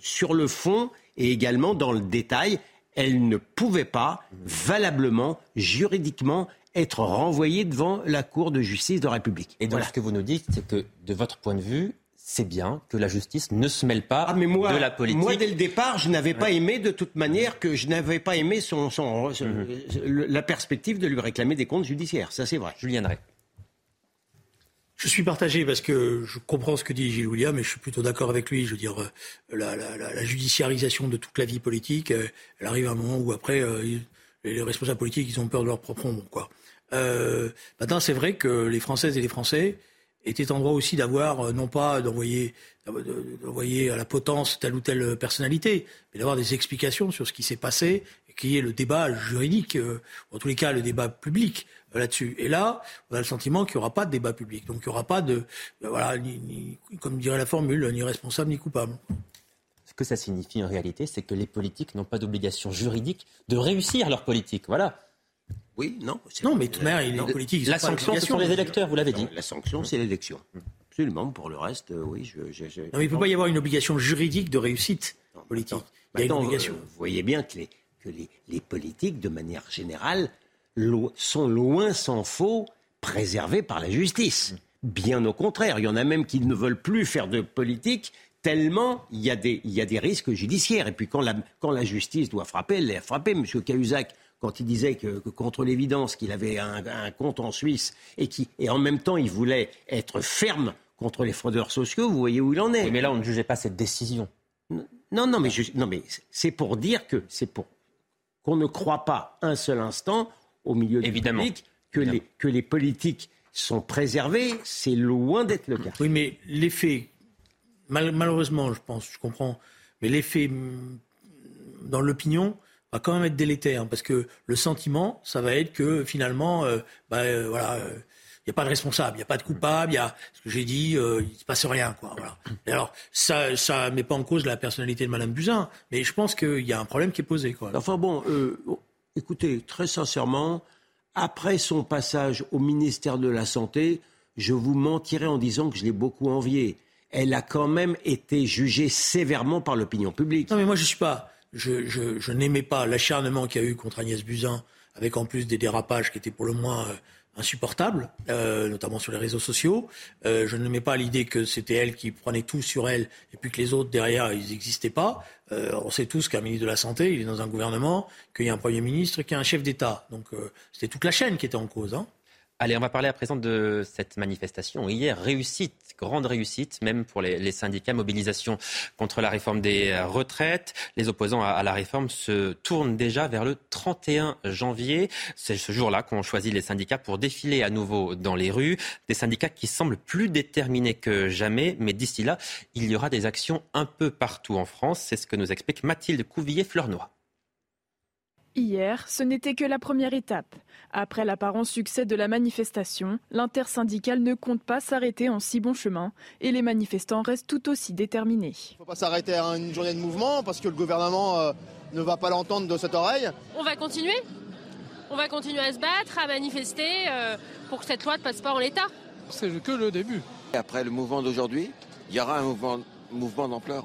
sur le fond et également dans le détail elle ne pouvait pas valablement, juridiquement, être renvoyée devant la Cour de justice de la République. Et donc voilà. ce que vous nous dites, c'est que de votre point de vue, c'est bien que la justice ne se mêle pas ah, mais moi, de la politique. Moi, dès le départ, je n'avais pas aimé de toute manière que je n'avais pas aimé son, son, son mm -hmm. la perspective de lui réclamer des comptes judiciaires. Ça, c'est vrai. Julien Drey. Je suis partagé parce que je comprends ce que dit Gilles William, mais je suis plutôt d'accord avec lui. Je veux dire, la, la, la, judiciarisation de toute la vie politique, elle arrive à un moment où après, les responsables politiques, ils ont peur de leur propre ombre. Quoi. Euh, maintenant, c'est vrai que les Françaises et les Français étaient en droit aussi d'avoir, non pas d'envoyer, d'envoyer à la potence telle ou telle personnalité, mais d'avoir des explications sur ce qui s'est passé, et qui est le débat juridique, euh, en tous les cas le débat public là-dessus. Et là, on a le sentiment qu'il n'y aura pas de débat public. Donc il n'y aura pas de, ben voilà, ni, ni, comme dirait la formule, ni responsable ni coupable. Ce que ça signifie en réalité, c'est que les politiques n'ont pas d'obligation juridique de réussir leur politique. Voilà. Oui, non. Non, mais tout de même, les politiques. La sanction, ce sont les électeurs, vous l'avez dit. La sanction, c'est l'élection. Absolument. Pour le reste, euh, oui. Je, je, je... Non, mais il ne peut pas y avoir une obligation juridique de réussite non, politique. Il y a une obligation. Euh, vous voyez bien que les, que les, les politiques, de manière générale, sont loin s'en faut préservés par la justice. Bien au contraire, il y en a même qui ne veulent plus faire de politique tellement il y a des, il y a des risques judiciaires. Et puis quand la, quand la justice doit frapper, elle l'a frappé. M. Cahuzac, quand il disait que, que contre l'évidence qu'il avait un, un, compte en Suisse et, qui, et en même temps il voulait être ferme contre les fraudeurs sociaux, vous voyez où il en est. mais là, on ne jugeait pas cette décision. Non, non, mais, non, mais c'est pour dire que c'est pour qu'on ne croit pas un seul instant au milieu du public que les, que les politiques sont préservés. C'est loin d'être le cas. Oui, mais l'effet, malheureusement, je pense, je comprends, mais l'effet mm, dans l'opinion va quand même être délétère parce que le sentiment, ça va être que finalement, euh, bah, euh, voilà. Euh, il n'y a pas de responsable, il n'y a pas de coupable, il y a ce que j'ai dit, il ne se passe rien. Quoi, voilà. alors, ça ne met pas en cause la personnalité de Mme Buzyn, mais je pense qu'il y a un problème qui est posé. Quoi. Enfin bon, écoutez, très sincèrement, après son passage au ministère de la Santé, je vous mentirais en disant que je l'ai beaucoup enviée. Elle a quand même été jugée sévèrement par l'opinion publique. Non, mais moi, je suis pas. Je, je, n'aimais pas l'acharnement qu'il y a eu contre Agnès Buzyn, avec en plus des dérapages qui étaient pour le moins euh, insupportable, euh, notamment sur les réseaux sociaux. Euh, je ne mets pas l'idée que c'était elle qui prenait tout sur elle et puis que les autres derrière, ils n'existaient pas. Euh, on sait tous qu'un ministre de la Santé, il est dans un gouvernement, qu'il y a un Premier ministre, qu'il y a un chef d'État. Donc c'était toute la chaîne qui était en cause. Hein. Allez, on va parler à présent de cette manifestation. Hier, réussite, grande réussite, même pour les, syndicats, mobilisation contre la réforme des retraites. Les opposants à, la réforme se tournent déjà vers le 31 janvier. C'est ce jour-là qu'ont choisi les syndicats pour défiler à nouveau dans les rues. Des syndicats qui semblent plus déterminés que jamais, mais d'ici là, il y aura des actions un peu partout en France. C'est ce que nous explique Mathilde Couvillier-Fleurnois. Hier, ce n'était que la première étape. Après l'apparent succès de la manifestation, l'intersyndicale ne compte pas s'arrêter en si bon chemin et les manifestants restent tout aussi déterminés. Il ne faut pas s'arrêter à une journée de mouvement parce que le gouvernement euh, ne va pas l'entendre de cette oreille. On va continuer. On va continuer à se battre, à manifester euh, pour que cette loi ne passe pas en l'état. C'est que le début. Après le mouvement d'aujourd'hui, il y aura un mouvement d'ampleur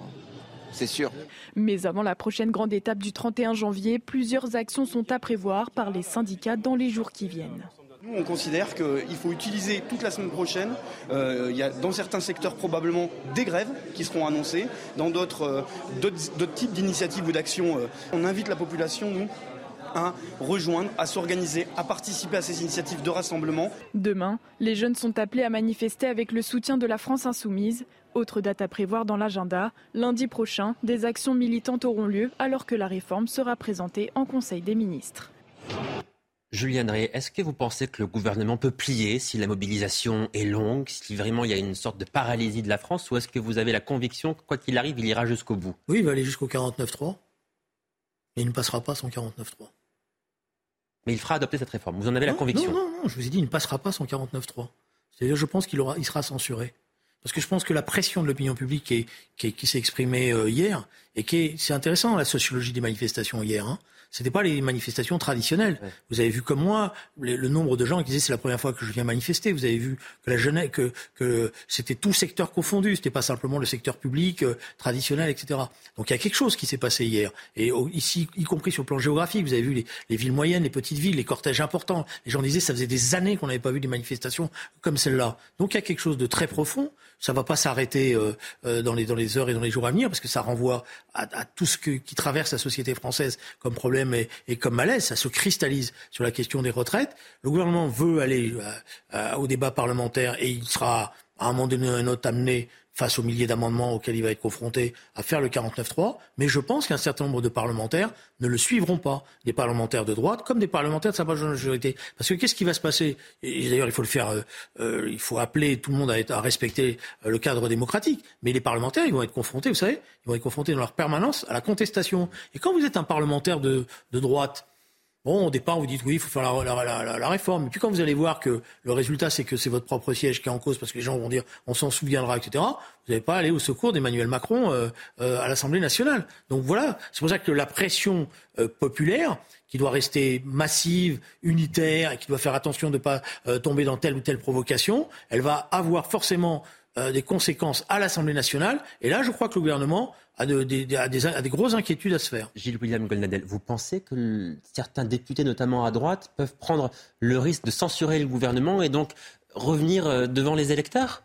c'est sûr. Mais avant la prochaine grande étape du 31 janvier, plusieurs actions sont à prévoir par les syndicats dans les jours qui viennent. Nous, on considère qu'il faut utiliser toute la semaine prochaine. Euh, il y a dans certains secteurs probablement des grèves qui seront annoncées, dans d'autres euh, types d'initiatives ou d'actions. Euh, on invite la population, nous, à rejoindre, à s'organiser, à participer à ces initiatives de rassemblement. Demain, les jeunes sont appelés à manifester avec le soutien de la France insoumise. Autre date à prévoir dans l'agenda, lundi prochain, des actions militantes auront lieu alors que la réforme sera présentée en Conseil des ministres. Julien Drey, est-ce que vous pensez que le gouvernement peut plier si la mobilisation est longue, si vraiment il y a une sorte de paralysie de la France, ou est-ce que vous avez la conviction que quoi qu'il arrive, il ira jusqu'au bout? Oui, il va aller jusqu'au 49-3, mais il ne passera pas son 49-3. Mais il fera adopter cette réforme. Vous en avez la conviction Non, non, non, je vous ai dit, il ne passera pas son 49-3. C'est-à-dire, je pense qu'il aura, il sera censuré. Parce que je pense que la pression de l'opinion publique qui, qui, s'est exprimée euh, hier, et qui c'est intéressant la sociologie des manifestations hier, hein, c'était pas les manifestations traditionnelles. Vous avez vu comme moi le nombre de gens qui disaient c'est la première fois que je viens manifester. Vous avez vu que la jeunesse, que, que c'était tout secteur confondu. C'était pas simplement le secteur public euh, traditionnel, etc. Donc il y a quelque chose qui s'est passé hier. Et ici, y compris sur le plan géographique, vous avez vu les, les, villes moyennes, les petites villes, les cortèges importants. Les gens disaient ça faisait des années qu'on n'avait pas vu des manifestations comme celle-là. Donc il y a quelque chose de très profond. Ça va pas s'arrêter euh, euh, dans, les, dans les heures et dans les jours à venir parce que ça renvoie à, à tout ce que, qui traverse la société française comme problème et, comme malaise, ça se cristallise sur la question des retraites. Le gouvernement veut aller euh, euh, au débat parlementaire et il sera à un moment donné un autre amené face aux milliers d'amendements auxquels il va être confronté, à faire le 49-3. Mais je pense qu'un certain nombre de parlementaires ne le suivront pas. Des parlementaires de droite comme des parlementaires de sa majorité. Parce que qu'est-ce qui va se passer? Et d'ailleurs, il faut le faire, euh, euh, il faut appeler tout le monde à, respecter euh, le cadre démocratique. Mais les parlementaires, ils vont être confrontés, vous savez, ils vont être confrontés dans leur permanence à la contestation. Et quand vous êtes un parlementaire de droite, Bon, au départ, vous dites oui, il faut faire la, réforme. Et puis quand vous allez voir que le résultat, c'est que c'est votre propre siège qui est en cause parce que les gens vont dire on s'en souviendra, etc., vous n'allez pas aller au secours d'Emmanuel Macron euh, euh, à l'Assemblée nationale. Donc voilà, c'est pour ça que la pression euh, populaire, qui doit rester massive, unitaire, et qui doit faire attention de ne pas tomber dans telle ou telle provocation, elle va avoir forcément des conséquences à l'Assemblée nationale. Et là, je crois que le gouvernement a, des, grosses inquiétudes à se faire. Gilles William Goldnadel, vous pensez que certains députés, notamment à droite, peuvent prendre le risque de censurer le gouvernement et donc revenir euh, devant les électeurs?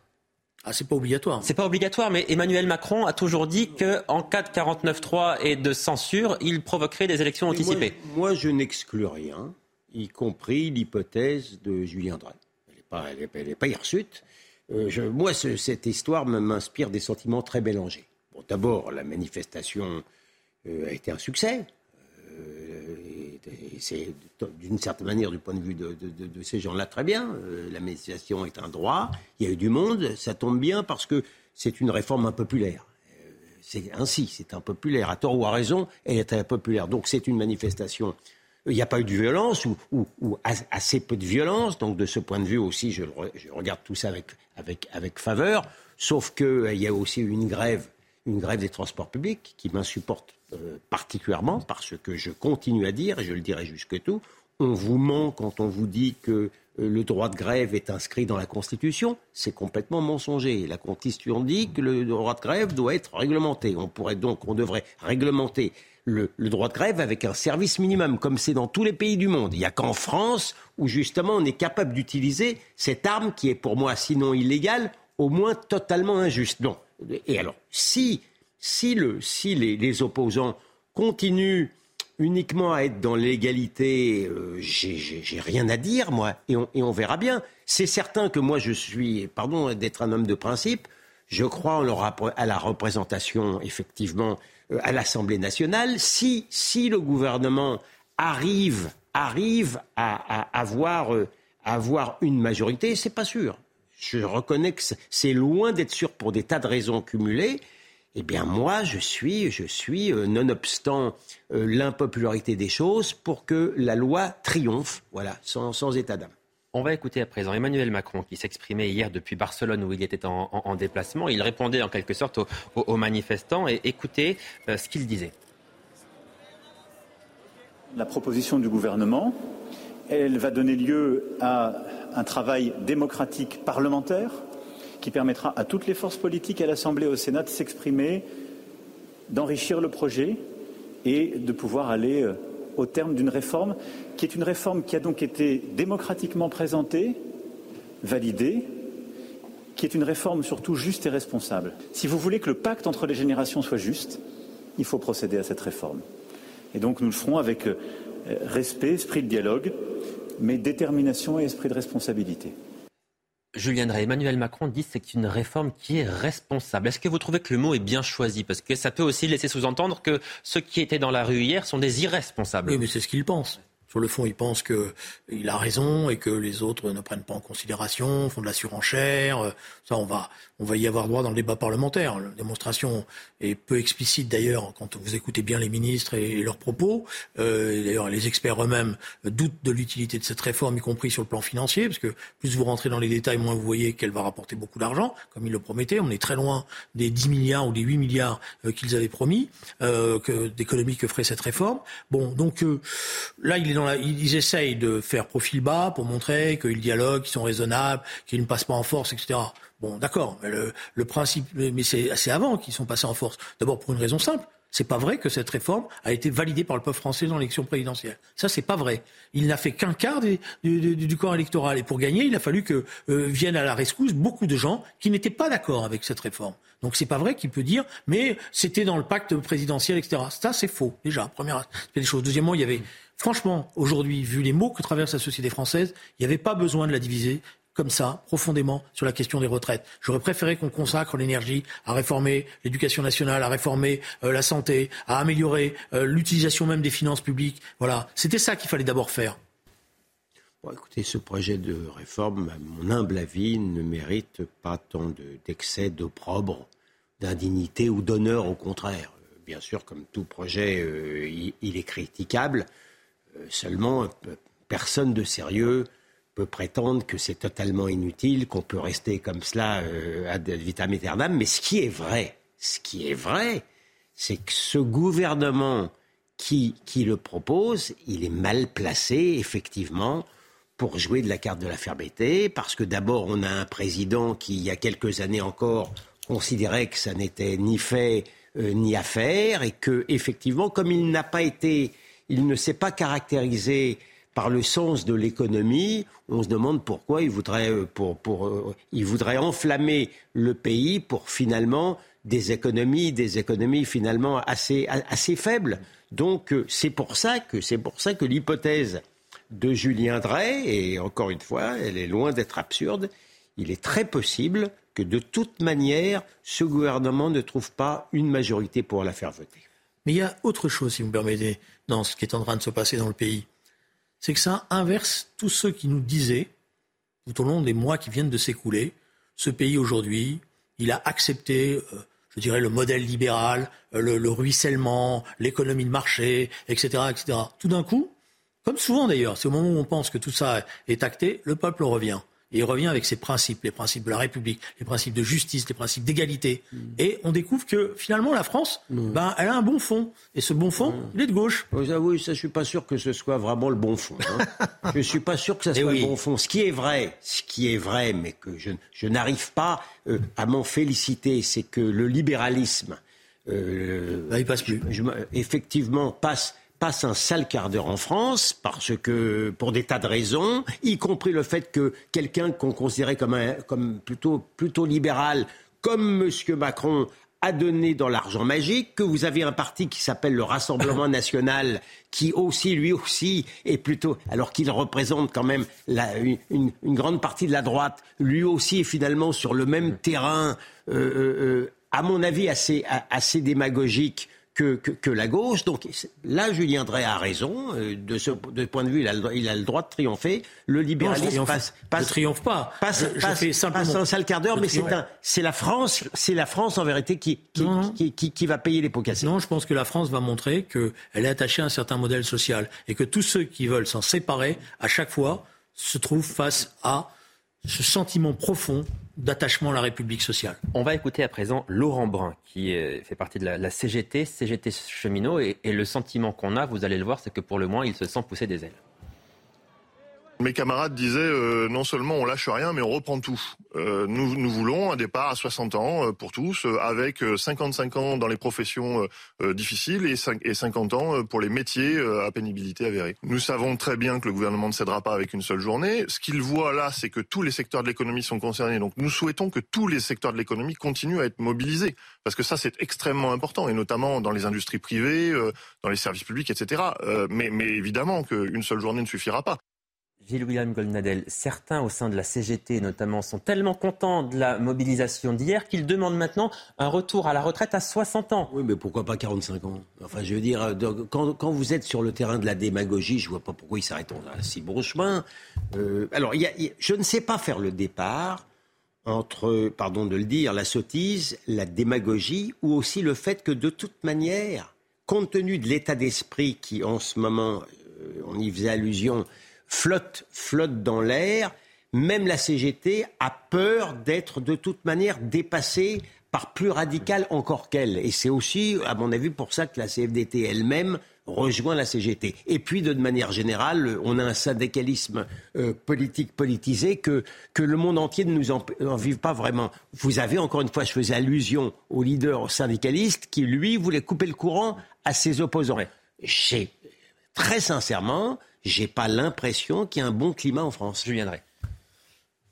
Ah, c'est pas obligatoire. C'est pas obligatoire, mais Emmanuel Macron a toujours dit qu'en cas de 49-3 et de censure, il provoquerait des élections anticipées. Moi, je n'exclus rien, y compris l'hypothèse de Julien Drey. Elle n'est pas, elle pas hirsute, je, moi, cette histoire m'inspire des sentiments très mélangés. D'abord, la manifestation a été un succès. c'est d'une certaine manière, du point de vue de, ces gens-là, très bien. la manifestation est un droit. Il y a eu du monde. Ça tombe bien parce que c'est une réforme impopulaire c'est ainsi, c'est impopulaire. À tort ou à raison, elle est impopulaire. Donc c'est une manifestation. Il n'y a pas eu de violence ou, assez peu de violence. Donc de ce point de vue aussi, je, regarde tout ça avec, faveur. Sauf qu'il euh, y a aussi eu une grève, une grève des transports publics qui m'insupporte euh, particulièrement parce que je continue à dire, et je le dirai jusque tout, on vous ment quand on vous dit que euh, le droit de grève est inscrit dans la Constitution, c'est complètement mensonger. La Constitution dit que le droit de grève doit être réglementé. On pourrait donc, on devrait réglementer le, droit de grève avec un service minimum, comme c'est dans tous les pays du monde. Il n'y a qu'en France où justement on est capable d'utiliser cette arme qui est pour moi, sinon illégale, au moins totalement injuste. Non. Et alors, si, si, le, si les opposants continuent uniquement à être dans l'égalité, euh, j'ai rien à dire, moi, et on, verra bien. C'est certain que moi, je suis, pardon d'être un homme de principe, je crois à la représentation, effectivement, euh, à l'Assemblée nationale. Si, si le gouvernement arrive, arrive à, avoir, euh, à avoir une majorité, c'est pas sûr. Je reconnais que c'est loin d'être sûr pour des tas de raisons cumulées. Eh bien, moi, je suis, je suis euh, nonobstant euh, l'impopularité des choses, pour que la loi triomphe, voilà, sans, état d'âme. On va écouter à présent Emmanuel Macron qui s'exprimait hier depuis Barcelone où il était en, déplacement. Il répondait en quelque sorte aux, manifestants et écoutez euh, ce qu'il disait. La proposition du gouvernement, elle va donner lieu à un travail démocratique parlementaire qui permettra à toutes les forces politiques à l'Assemblée et au Sénat de s'exprimer, d'enrichir le projet et de pouvoir aller euh, au terme d'une réforme qui est une réforme qui a donc été démocratiquement présentée, validée, qui est une réforme surtout juste et responsable. Si vous voulez que le pacte entre les générations soit juste, il faut procéder à cette réforme. Et donc nous le ferons avec euh, respect, esprit de dialogue, mais détermination et esprit de responsabilité. Julien Drey, Emmanuel Macron dit que c'est une réforme qui est responsable. Est-ce que vous trouvez que le mot est bien choisi? Parce que ça peut aussi laisser sous-entendre que ceux qui étaient dans la rue hier sont des irresponsables. Oui, mais c'est ce qu'ils pensent. Sur le fond, il pense qu'il a raison et que les autres ne prennent pas en considération, font de la surenchère. Ça, on va, on va y avoir droit dans le débat parlementaire. La démonstration est peu explicite d'ailleurs quand vous écoutez bien les ministres et, leurs propos. Euh, d'ailleurs, les experts eux-mêmes doutent de l'utilité de cette réforme, y compris sur le plan financier, parce que plus vous rentrez dans les détails, moins vous voyez qu'elle va rapporter beaucoup d'argent, comme ils le promettaient. On est très loin des 10 milliards ou des 8 milliards euh, qu'ils avaient promis euh, d'économies que ferait cette réforme. Bon, donc euh, là, ils essayent de faire profil bas pour montrer qu'ils dialoguent, qu'ils sont raisonnables, qu'ils ne passent pas en force, etc. Bon, d'accord, mais le, principe, mais c'est avant qu'ils sont passés en force. D'abord pour une raison simple. C'est pas vrai que cette réforme a été validée par le peuple français dans l'élection présidentielle. Ça, c'est pas vrai. Il n'a fait qu'un quart du, corps électoral. Et pour gagner, il a fallu que euh, viennent à la rescousse beaucoup de gens qui n'étaient pas d'accord avec cette réforme. Donc c'est pas vrai qu'il peut dire, mais c'était dans le pacte présidentiel, etc. Ça, c'est faux. Déjà, première des. Deuxièmement, il y avait, franchement, aujourd'hui, vu les mots que traverse la société française, il n'y avait pas besoin de la diviser comme ça, profondément, sur la question des retraites. J'aurais préféré qu'on consacre l'énergie à réformer l'éducation nationale, à réformer euh, la santé, à améliorer euh, l'utilisation même des finances publiques. Voilà, c'était ça qu'il fallait d'abord faire. Écoutez, ce projet de réforme, à mon humble avis, ne mérite pas tant d'excès, d'opprobre, d'indignité ou d'honneur, au contraire. Bien sûr, comme tout projet, euh, il, est critiquable. seulement, personne de sérieux peut prétendre que c'est totalement inutile, qu'on peut rester comme cela euh, ad vitam aeternam. Mais ce qui est vrai, ce qui est vrai, c'est que ce gouvernement qui, qui le propose, il est mal placé, effectivement, pour jouer de la carte de la fermeté, parce que d'abord, on a un président qui, il y a quelques années encore, considérait que ça n'était ni fait euh, ni à faire, et que, effectivement, comme il n'a pas été, il ne s'est pas caractérisé par le sens de l'économie, on se demande pourquoi il voudrait, euh, pour, pour, euh, il voudrait enflammer le pays pour finalement des économies, des économies finalement assez, assez faibles. Donc euh, c'est pour ça que c'est pour ça que l'hypothèse de Julien Drey, et encore une fois, elle est loin d'être absurde, il est très possible que de toute manière, ce gouvernement ne trouve pas une majorité pour la faire voter. Mais il y a autre chose, si vous me permettez, dans ce qui est en train de se passer dans le pays. C'est que ça inverse tous ceux qui nous disaient, tout au long des mois qui viennent de s'écouler, ce pays aujourd'hui, il a accepté, euh, je dirais, le modèle libéral, euh, le, ruissellement, l'économie de marché, etc., etc. Tout d'un coup, comme souvent d'ailleurs, c'est au moment où on pense que tout ça est acté, le peuple revient. Et il revient avec ses principes, les principes de la République, les principes de justice, les principes d'égalité. Mm. Et on découvre que finalement la France, mm. ben, elle a un bon fond. Et ce bon fond, mm. il est de gauche. Vous avouez, ça, je suis pas sûr que ce soit vraiment le bon fond. Hein. *laughs* je suis pas sûr que ce eh soit le bon fond. Ce qui est vrai, ce qui est vrai, mais que je, je n'arrive pas euh, à m'en féliciter, c'est que le libéralisme, euh, Là, il passe plus. effectivement, passe passe un sale quart d'heure en France parce que pour des tas de raisons, y compris le fait que quelqu'un qu'on considérait comme, comme plutôt, plutôt libéral, comme M. Macron, a donné dans l'argent magique, que vous avez un parti qui s'appelle le Rassemblement *laughs* national, qui aussi, lui aussi, est plutôt, alors qu'il représente quand même la, une, grande partie de la droite, lui aussi est finalement sur le même terrain, euh, euh, euh, à mon avis assez, assez démagogique que, la gauche. Donc là, Julien Drey a raison. Euh, de ce point de vue, il a, le, droit de triompher. Le libéralisme passe, passe, triomphe pas. Passe, un sale quart d'heure, mais c'est la France, c'est la France en vérité qui qui, va payer les pots cassés. Non, je pense que la France va montrer qu'elle est attachée à un certain modèle social et que tous ceux qui veulent s'en séparer, à chaque fois, se trouvent face à ce sentiment profond d'attachement à la République sociale. On va écouter à présent Laurent Brun, qui fait partie de la, CGT, CGT cheminot, et, et le sentiment qu'on a, vous allez le voir, c'est que pour le moins, il se sent pousser des ailes. Mes camarades disaient euh, non seulement on lâche rien, mais on reprend tout. Euh, nous, voulons un départ à 60 ans euh, pour tous, avec 55 ans dans les professions difficiles et, 5, et 50 ans pour les métiers à pénibilité avérée. Nous savons très bien que le gouvernement ne cédera pas avec une seule journée. Ce qu'il voit là, c'est que tous les secteurs de l'économie sont concernés. Donc nous souhaitons que tous les secteurs de l'économie continuent à être mobilisés, parce que ça c'est extrêmement important, et notamment dans les industries privées, dans les services publics, etc. mais, mais évidemment qu'une seule journée ne suffira pas. Gilles-William Goldnadel, certains au sein de la CGT notamment sont tellement contents de la mobilisation d'hier qu'ils demandent maintenant un retour à la retraite à 60 ans. Oui, mais pourquoi pas 45 ans? Enfin, je veux dire, euh, quand, vous êtes sur le terrain de la démagogie, je ne vois pas pourquoi ils s'arrêtent à si bon chemin. Euh, alors, je ne sais pas faire le départ entre, pardon de le dire, la sottise, la démagogie, ou aussi le fait que de toute manière, compte tenu de l'état d'esprit qui en ce moment, euh, on y faisait allusion, flotte, flotte dans l'air. Même la CGT a peur d'être de toute manière dépassée par plus radical encore qu'elle. Et c'est aussi, à mon avis, pour ça que la CFDT elle-même rejoint la CGT. Et puis, de manière générale, on a un syndicalisme euh, politique politisé que, que le monde entier ne nous en, vive pas vraiment. Vous avez, encore une fois, je faisais allusion au leader syndicaliste qui, lui, voulait couper le courant à ses opposants. Très sincèrement, j'ai pas l'impression qu'il y a un bon climat en France. Je viendrai.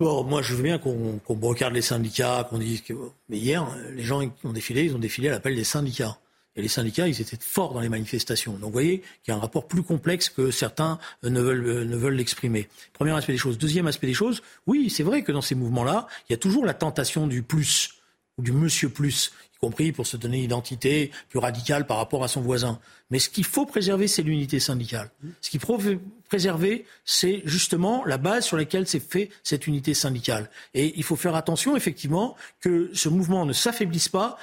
Bon, moi, je veux bien qu'on qu brocarde les syndicats, qu'on dise que. Mais hier, les gens qui ont défilé, ils ont défilé à l'appel des syndicats. Et les syndicats, ils étaient forts dans les manifestations. Donc, vous voyez qu'il y a un rapport plus complexe que certains ne veulent, ne veulent l'exprimer. Premier aspect des choses. Deuxième aspect des choses, oui, c'est vrai que dans ces mouvements-là, il y a toujours la tentation du plus ou du monsieur plus compris pour se donner une identité plus radicale par rapport à son voisin. Mais ce qu'il faut préserver, c'est l'unité syndicale. Ce qu'il faut préserver, c'est justement la base sur laquelle s'est fait cette unité syndicale. Et il faut faire attention, effectivement, que ce mouvement ne s'affaiblisse pas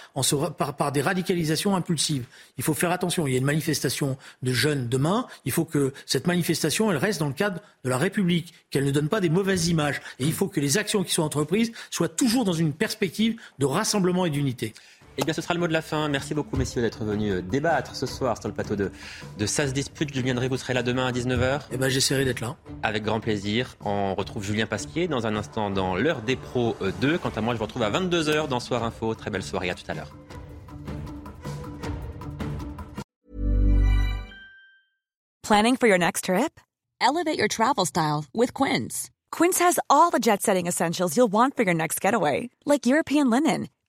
par, des radicalisations impulsives. Il faut faire attention. Il y a une manifestation de jeunes demain. Il faut que cette manifestation, reste dans le cadre de la République, qu'elle ne donne pas des mauvaises images. Et il faut que les actions qui sont entreprises soient toujours dans une perspective de rassemblement et d'unité. Eh bien, ce sera le mot de la fin. Merci beaucoup, messieurs, d'être venus débattre ce soir sur le plateau de, de SAS Dispute. Julien Drey, vous serez là demain à 19h Eh bien, j'essaierai d'être là. Avec grand plaisir. On retrouve Julien Pasquier dans un instant dans l'heure des pros 2. Euh, Quant à moi, je vous retrouve à 22h dans Soir Info. Très belle soirée. À tout à l'heure. Planning for your next trip? Elevate your travel style with Quince. Quince has all the jet setting essentials you'll want for your next getaway, like European linen